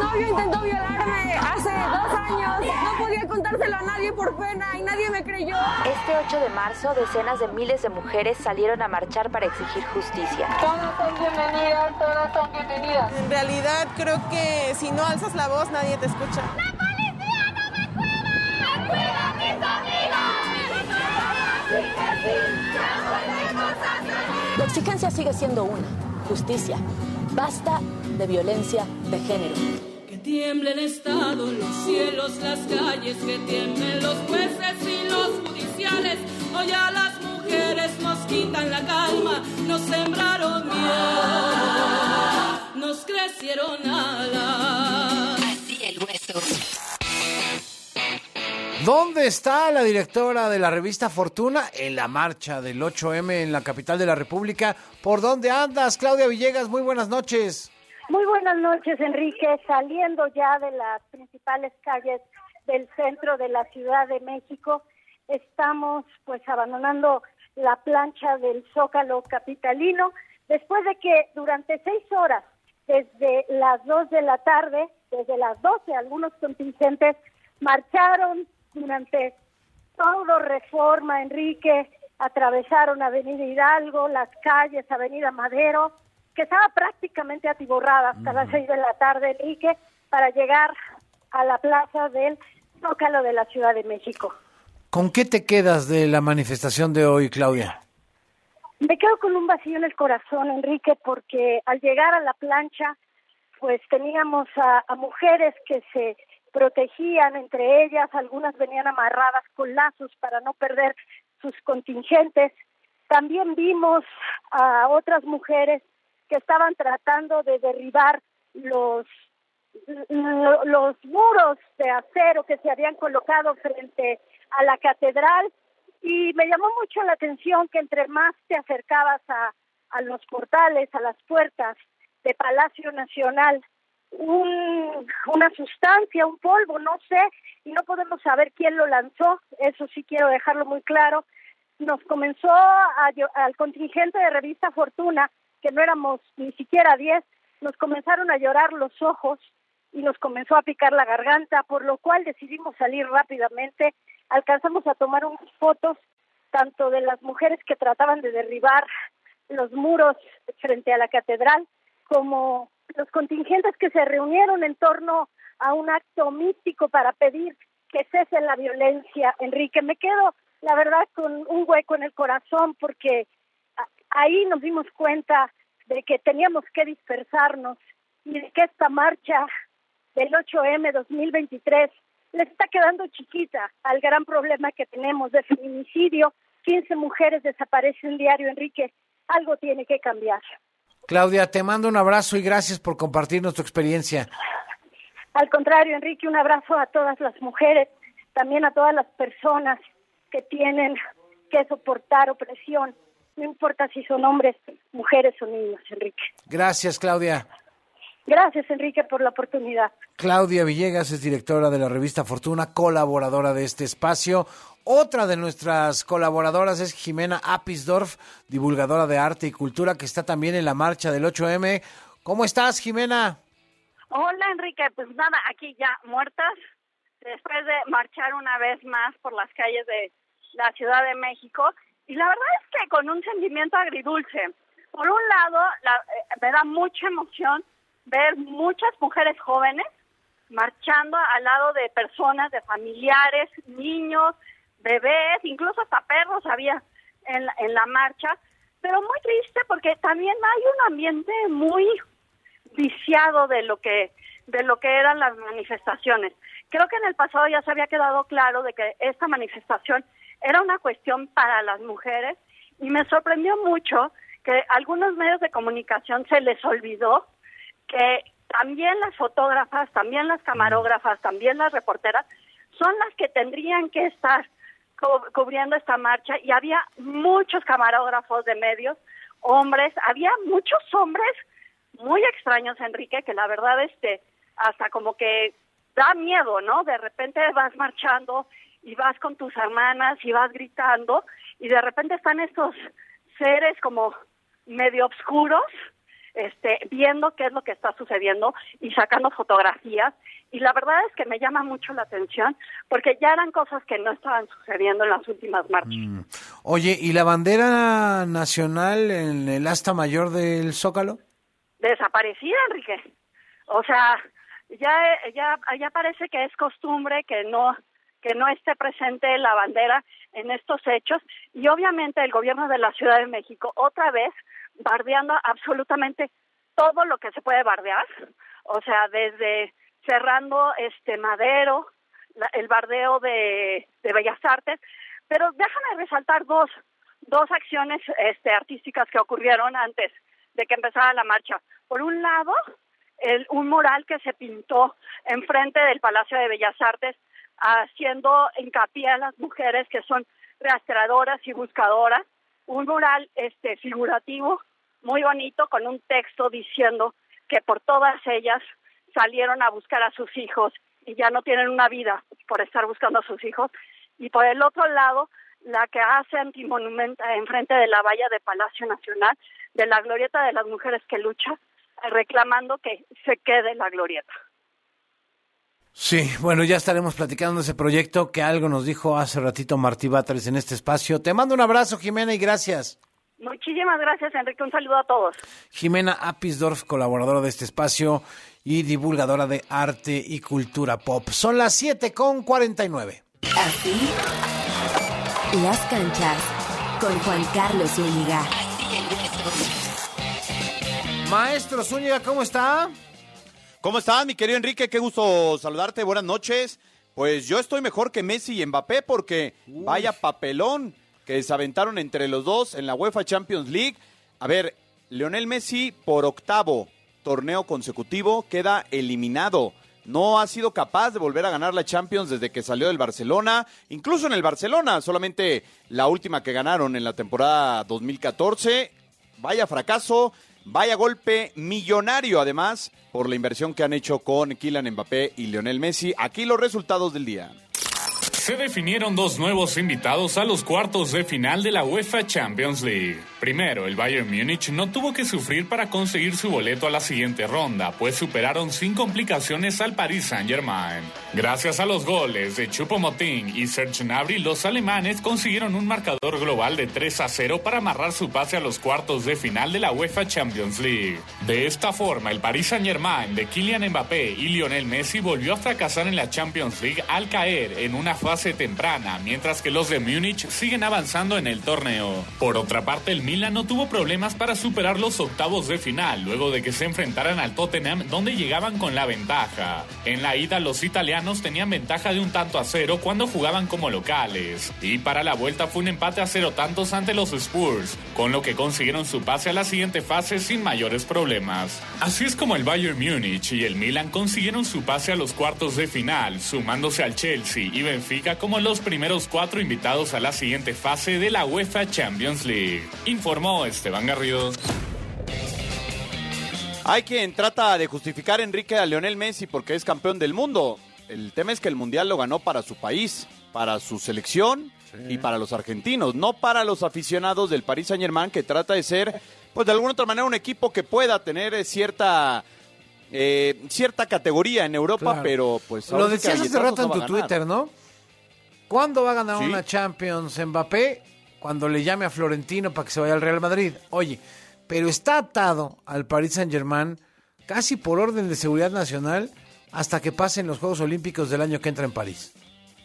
exnovio intentó violarme hace dos años. No podía contárselo a nadie por pena y nadie me creyó. Este 8 de marzo, decenas de miles de mujeres salieron a marchar para exigir justicia. Todas son bienvenidas, todas son bienvenidas. En realidad creo que si no alzas la voz nadie te escucha. La exigencia sigue siendo una, justicia. Basta de violencia de género. Tiemble el Estado, los cielos, las calles, que tiemblen los jueces y los judiciales. Hoy a las mujeres nos quitan la calma, nos sembraron miedo, nos crecieron alas. Así el hueso. ¿Dónde está la directora de la revista Fortuna? En la marcha del 8M en la capital de la República. ¿Por dónde andas, Claudia Villegas? Muy buenas noches. Muy buenas noches, Enrique. Saliendo ya de las principales calles del centro de la Ciudad de México, estamos pues abandonando la plancha del Zócalo capitalino después de que durante seis horas, desde las dos de la tarde, desde las doce, algunos contingentes marcharon durante todo Reforma, Enrique, atravesaron Avenida Hidalgo, las calles, Avenida Madero, que estaba prácticamente atiborrada hasta las seis de la tarde, Enrique, para llegar a la plaza del Zócalo de la Ciudad de México. ¿Con qué te quedas de la manifestación de hoy, Claudia? Me quedo con un vacío en el corazón, Enrique, porque al llegar a la plancha, pues teníamos a, a mujeres que se protegían entre ellas, algunas venían amarradas con lazos para no perder sus contingentes. También vimos a otras mujeres que estaban tratando de derribar los los muros de acero que se habían colocado frente a la catedral y me llamó mucho la atención que entre más te acercabas a, a los portales, a las puertas de Palacio Nacional, un, una sustancia, un polvo, no sé, y no podemos saber quién lo lanzó, eso sí quiero dejarlo muy claro. Nos comenzó al contingente de revista Fortuna, que no éramos ni siquiera diez, nos comenzaron a llorar los ojos y nos comenzó a picar la garganta, por lo cual decidimos salir rápidamente. Alcanzamos a tomar unas fotos tanto de las mujeres que trataban de derribar los muros frente a la catedral, como los contingentes que se reunieron en torno a un acto místico para pedir que cese la violencia. Enrique, me quedo, la verdad, con un hueco en el corazón porque ahí nos dimos cuenta de que teníamos que dispersarnos y de que esta marcha del 8M 2023 le está quedando chiquita al gran problema que tenemos de feminicidio. 15 mujeres desaparecen diario, Enrique. Algo tiene que cambiar. Claudia, te mando un abrazo y gracias por compartirnos tu experiencia. Al contrario, Enrique, un abrazo a todas las mujeres, también a todas las personas que tienen que soportar opresión, no importa si son hombres, mujeres o niños, Enrique. Gracias, Claudia. Gracias, Enrique, por la oportunidad. Claudia Villegas es directora de la revista Fortuna, colaboradora de este espacio. Otra de nuestras colaboradoras es Jimena Apisdorf, divulgadora de arte y cultura, que está también en la marcha del 8M. ¿Cómo estás, Jimena? Hola, Enrique. Pues nada, aquí ya muertas, después de marchar una vez más por las calles de la Ciudad de México. Y la verdad es que con un sentimiento agridulce. Por un lado, eh, me da mucha emoción ver muchas mujeres jóvenes marchando al lado de personas, de familiares, niños, bebés, incluso hasta perros había en la, en la marcha, pero muy triste porque también hay un ambiente muy viciado de lo que de lo que eran las manifestaciones. Creo que en el pasado ya se había quedado claro de que esta manifestación era una cuestión para las mujeres y me sorprendió mucho que algunos medios de comunicación se les olvidó que también las fotógrafas, también las camarógrafas, también las reporteras son las que tendrían que estar cubriendo esta marcha y había muchos camarógrafos de medios, hombres, había muchos hombres muy extraños, Enrique, que la verdad este hasta como que da miedo, ¿no? De repente vas marchando y vas con tus hermanas y vas gritando y de repente están estos seres como medio oscuros este, viendo qué es lo que está sucediendo y sacando fotografías. Y la verdad es que me llama mucho la atención porque ya eran cosas que no estaban sucediendo en las últimas marchas. Mm. Oye, ¿y la bandera nacional en el asta mayor del Zócalo? Desaparecida, Enrique. O sea, ya, ya, ya parece que es costumbre que no que no esté presente la bandera en estos hechos. Y obviamente el gobierno de la Ciudad de México otra vez bardeando absolutamente todo lo que se puede bardear, o sea, desde cerrando este Madero, el bardeo de, de Bellas Artes, pero déjame resaltar dos, dos acciones este, artísticas que ocurrieron antes de que empezara la marcha. Por un lado, el, un mural que se pintó enfrente del Palacio de Bellas Artes, haciendo hincapié a las mujeres que son rastreadoras y buscadoras, un mural este figurativo muy bonito con un texto diciendo que por todas ellas salieron a buscar a sus hijos y ya no tienen una vida por estar buscando a sus hijos. Y por el otro lado, la que hace antimonumenta enfrente de la valla de Palacio Nacional, de la glorieta de las mujeres que lucha, reclamando que se quede la glorieta. Sí, bueno, ya estaremos platicando de ese proyecto que algo nos dijo hace ratito Martí Batres en este espacio. Te mando un abrazo, Jimena, y gracias. Muchísimas gracias, Enrique. Un saludo a todos. Jimena Apisdorf, colaboradora de este espacio y divulgadora de arte y cultura pop. Son las 7 con 49. Así, las canchas con Juan Carlos Zúñiga. Maestro Zúñiga, ¿cómo está? ¿Cómo estás, mi querido Enrique? Qué gusto saludarte. Buenas noches. Pues yo estoy mejor que Messi y Mbappé porque vaya papelón que se aventaron entre los dos en la UEFA Champions League. A ver, Leonel Messi por octavo, torneo consecutivo queda eliminado. No ha sido capaz de volver a ganar la Champions desde que salió del Barcelona, incluso en el Barcelona, solamente la última que ganaron en la temporada 2014. Vaya fracaso, vaya golpe millonario además por la inversión que han hecho con Kylian Mbappé y Lionel Messi. Aquí los resultados del día. Se definieron dos nuevos invitados a los cuartos de final de la UEFA Champions League. Primero, el Bayern Múnich no tuvo que sufrir para conseguir su boleto a la siguiente ronda, pues superaron sin complicaciones al Paris Saint-Germain. Gracias a los goles de Choupo-Moting y Serge Gnabry, los alemanes consiguieron un marcador global de 3 a 0 para amarrar su pase a los cuartos de final de la UEFA Champions League. De esta forma, el Paris Saint-Germain de Kylian Mbappé y Lionel Messi volvió a fracasar en la Champions League al caer en una fase temprana, mientras que los de Múnich siguen avanzando en el torneo. Por otra parte, el Milan no tuvo problemas para superar los octavos de final, luego de que se enfrentaran al Tottenham, donde llegaban con la ventaja. En la ida, los italianos tenían ventaja de un tanto a cero cuando jugaban como locales, y para la vuelta fue un empate a cero tantos ante los Spurs, con lo que consiguieron su pase a la siguiente fase sin mayores problemas. Así es como el Bayern Múnich y el Milan consiguieron su pase a los cuartos de final, sumándose al Chelsea y Benfica como los primeros cuatro invitados a la siguiente fase de la UEFA Champions League informó Esteban Garrido. Hay quien trata de justificar Enrique a Lionel Messi porque es campeón del mundo. El tema es que el mundial lo ganó para su país, para su selección y para los argentinos, no para los aficionados del Paris Saint Germain que trata de ser, pues de alguna otra manera, un equipo que pueda tener eh, cierta eh, cierta categoría en Europa, Claro. pero pues Lo decías hace rato no en tu a. Twitter, ¿no? ¿Cuándo va a ganar Sí. una Champions Mbappé? Cuando le llame a Florentino para que se vaya al Real Madrid. Oye, pero está atado al Paris Saint Germain casi por orden de seguridad nacional hasta que pasen los Juegos Olímpicos del año que entra en París.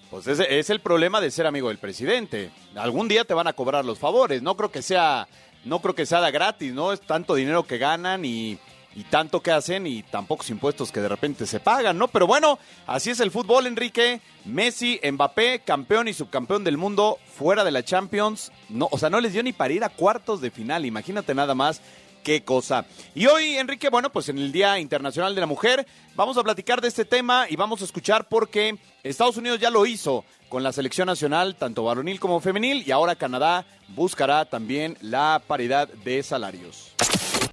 Pues ese es el problema de ser amigo del presidente. Algún día te van a cobrar los favores. No creo que sea, no creo que sea de gratis, ¿no? Es tanto dinero que ganan y, y tanto que hacen y tan pocos impuestos que de repente se pagan, ¿no? Pero bueno, así es el fútbol, Enrique. Messi, Mbappé, campeón y subcampeón del mundo, fuera de la Champions. No, o sea, no les dio ni para ir a cuartos de final. Imagínate nada más qué cosa. Y hoy, Enrique, bueno, pues en el Día Internacional de la Mujer, vamos a platicar de este tema y vamos a escuchar porque Estados Unidos ya lo hizo con la selección nacional, tanto varonil como femenil, y ahora Canadá buscará también la paridad de salarios.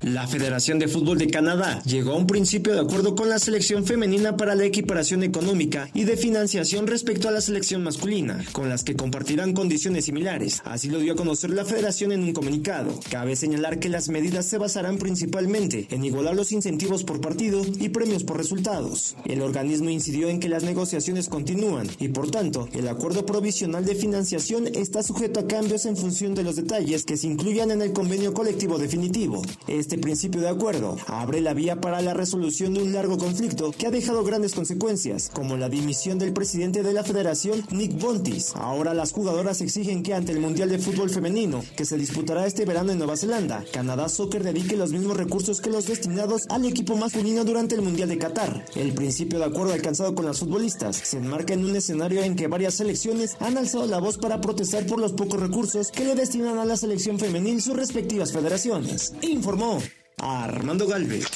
La Federación de Fútbol de Canadá llegó a un principio de acuerdo con la selección femenina para la equiparación económica y de financiación respecto a la selección masculina, con las que compartirán condiciones similares. Así lo dio a conocer la Federación en un comunicado. Cabe señalar que las medidas se basarán principalmente en igualar los incentivos por partido y premios por resultados. El organismo incidió en que las negociaciones continúan y por tanto el acuerdo provisional de financiación está sujeto a cambios en función de los detalles que se incluyan en el convenio colectivo definitivo. Este principio de acuerdo abre la vía para la resolución de un largo conflicto que ha dejado grandes consecuencias, como la dimisión del presidente de la federación, Nick Bontis. Ahora las jugadoras exigen que ante el Mundial de Fútbol Femenino, que se disputará este verano en Nueva Zelanda, Canadá Soccer dedique los mismos recursos que los destinados al equipo masculino durante el Mundial de Qatar. El principio de acuerdo alcanzado con las futbolistas se enmarca en un escenario en que varias selecciones han alzado la voz para protestar por los pocos recursos que le destinan a la selección femenil sus respectivas federaciones. Informó Armando Galvez.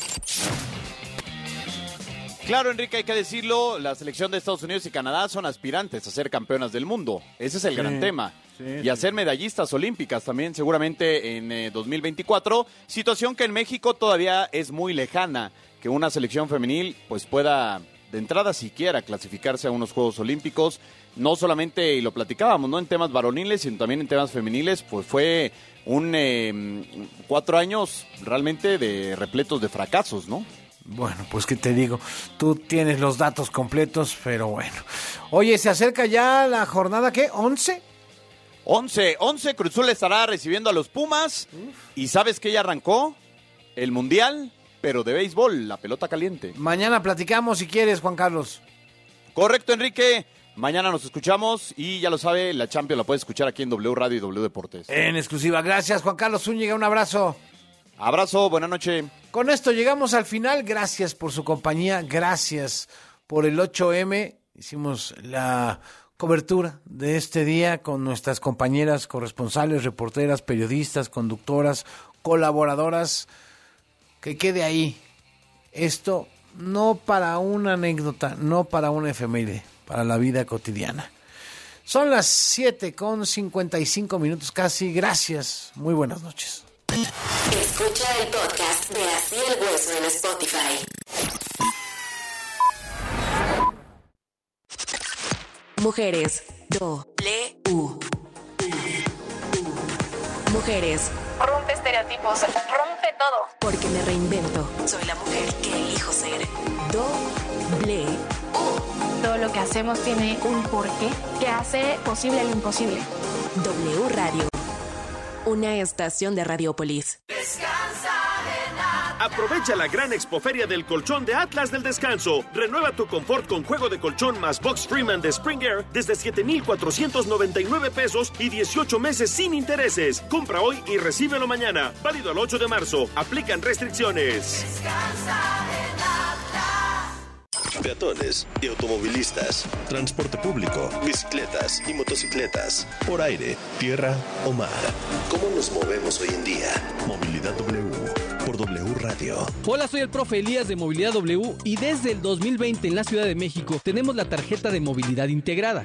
Claro, Enrique, hay que decirlo, la selección de Estados Unidos y Canadá son aspirantes a ser campeonas del mundo. Ese es el Sí, gran tema. sí, y a ser medallistas olímpicas también seguramente en eh, 2024. Situación que en México todavía es muy lejana, que una selección femenil pues pueda de entrada siquiera clasificarse a unos Juegos Olímpicos. No solamente, y lo platicábamos, no en temas varoniles, sino también en temas femeniles, pues fue un eh, cuatro años realmente de repletos de fracasos, ¿no? Bueno, pues qué te digo, tú tienes los datos completos, pero bueno. Oye, se acerca ya la jornada, ¿qué? ¿11? 11, 11, Cruzul estará recibiendo a los Pumas. Y sabes que ya arrancó el Mundial, pero de béisbol, la pelota caliente. Mañana platicamos si quieres, Juan Carlos. Correcto, Enrique. Mañana nos escuchamos y ya lo sabe, la Champions la puede escuchar aquí en W Radio y W Deportes. En exclusiva. Gracias, Juan Carlos Zúñiga. Un abrazo. Abrazo, buena noche. Con esto llegamos al final. Gracias por su compañía. Gracias por el 8M. Hicimos la cobertura de este día con nuestras compañeras corresponsales, reporteras, periodistas, conductoras, colaboradoras. Que quede ahí esto no para una anécdota, no para una efeméride, para la vida cotidiana. Son las 7 con 55 minutos casi. Gracias. Muy buenas noches. Escucha el podcast de Así el Hueso en Spotify. Mujeres. Do. Le. U. Mujeres. Rompe estereotipos, rompe todo. Porque me reinvento. Soy la mujer que elijo ser. Doble U. Todo lo que hacemos tiene un porqué que hace posible lo imposible. W Radio. Una estación de Radiopolis. Aprovecha la gran expoferia del colchón de Atlas del Descanso. Renueva tu confort con juego de colchón más box Freeman de Spring Air desde 7,499 pesos y 18 meses sin intereses. Compra hoy y recíbelo mañana. Válido al 8 de marzo. Aplican restricciones. Peatones y automovilistas, transporte público, bicicletas y motocicletas, por aire, tierra o mar. ¿Cómo nos movemos hoy en día? Movilidad W por W Radio. Hola, soy el profe Elías de Movilidad W y desde el 2020 en la Ciudad de México tenemos la tarjeta de movilidad integrada.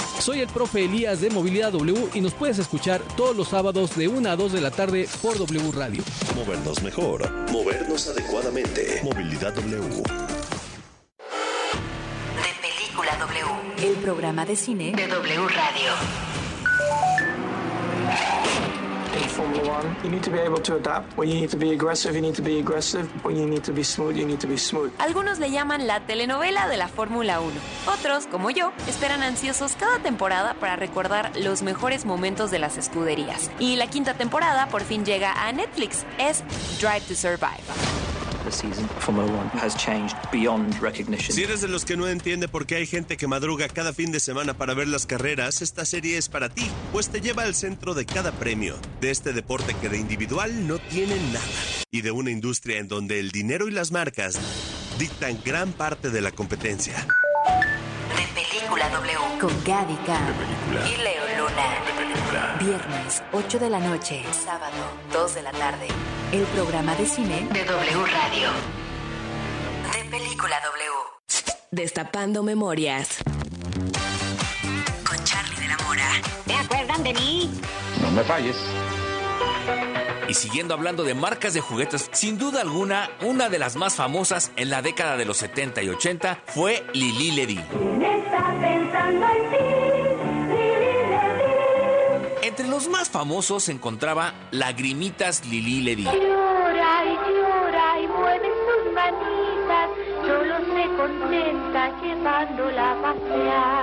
Soy el profe Elías de Movilidad W y nos puedes escuchar todos los sábados de 1 a 2 de la tarde por W Radio. Movernos mejor, movernos adecuadamente. Movilidad W. De Película W. El programa de cine de W Radio. In Formula One, you need to be able to adapt. When you need to be aggressive, you need to be aggressive. When you need to be smooth, you need to be smooth. Algunos le llaman la telenovela de la Fórmula 1. Otros, como yo, esperan ansiosos cada temporada para recordar los mejores momentos de las escuderías. Y la quinta temporada por fin llega a Netflix. Es Drive to Survive. Si eres de los que no entiende por qué hay gente que madruga cada fin de semana para ver las carreras, esta serie es para ti, pues te lleva al centro de cada premio, de este deporte que de individual no tiene nada, y de una industria en donde el dinero y las marcas dictan gran parte de la competencia. De Película W. Con Gaby Khan y Leo Luna. Viernes, 8 de la noche. Sábado, 2 de la tarde. El programa de cine de W Radio. De Película W. Destapando memorias. Con Charlie de la Mora. ¿Te acuerdan de mí? No me falles. Y siguiendo hablando de marcas de juguetes, sin duda alguna, una de las más famosas en la década de los 70 y 80 fue Lili Ledy. Entre los más famosos se encontraba Lagrimitas Lili Ledy.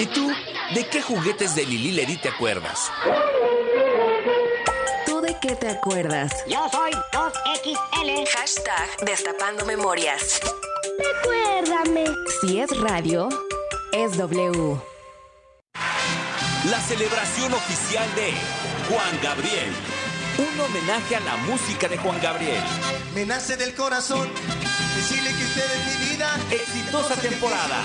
¿Y tú, de qué juguetes de Lili Ledy te acuerdas? ¿Tú de qué te acuerdas? Yo soy 2XL. Hashtag Destapando Memorias. Recuérdame. Si es radio, es W. La celebración oficial de Juan Gabriel. Un homenaje a la música de Juan Gabriel. Me nace del corazón decirle que usted de mi vida. Exitosa temporada.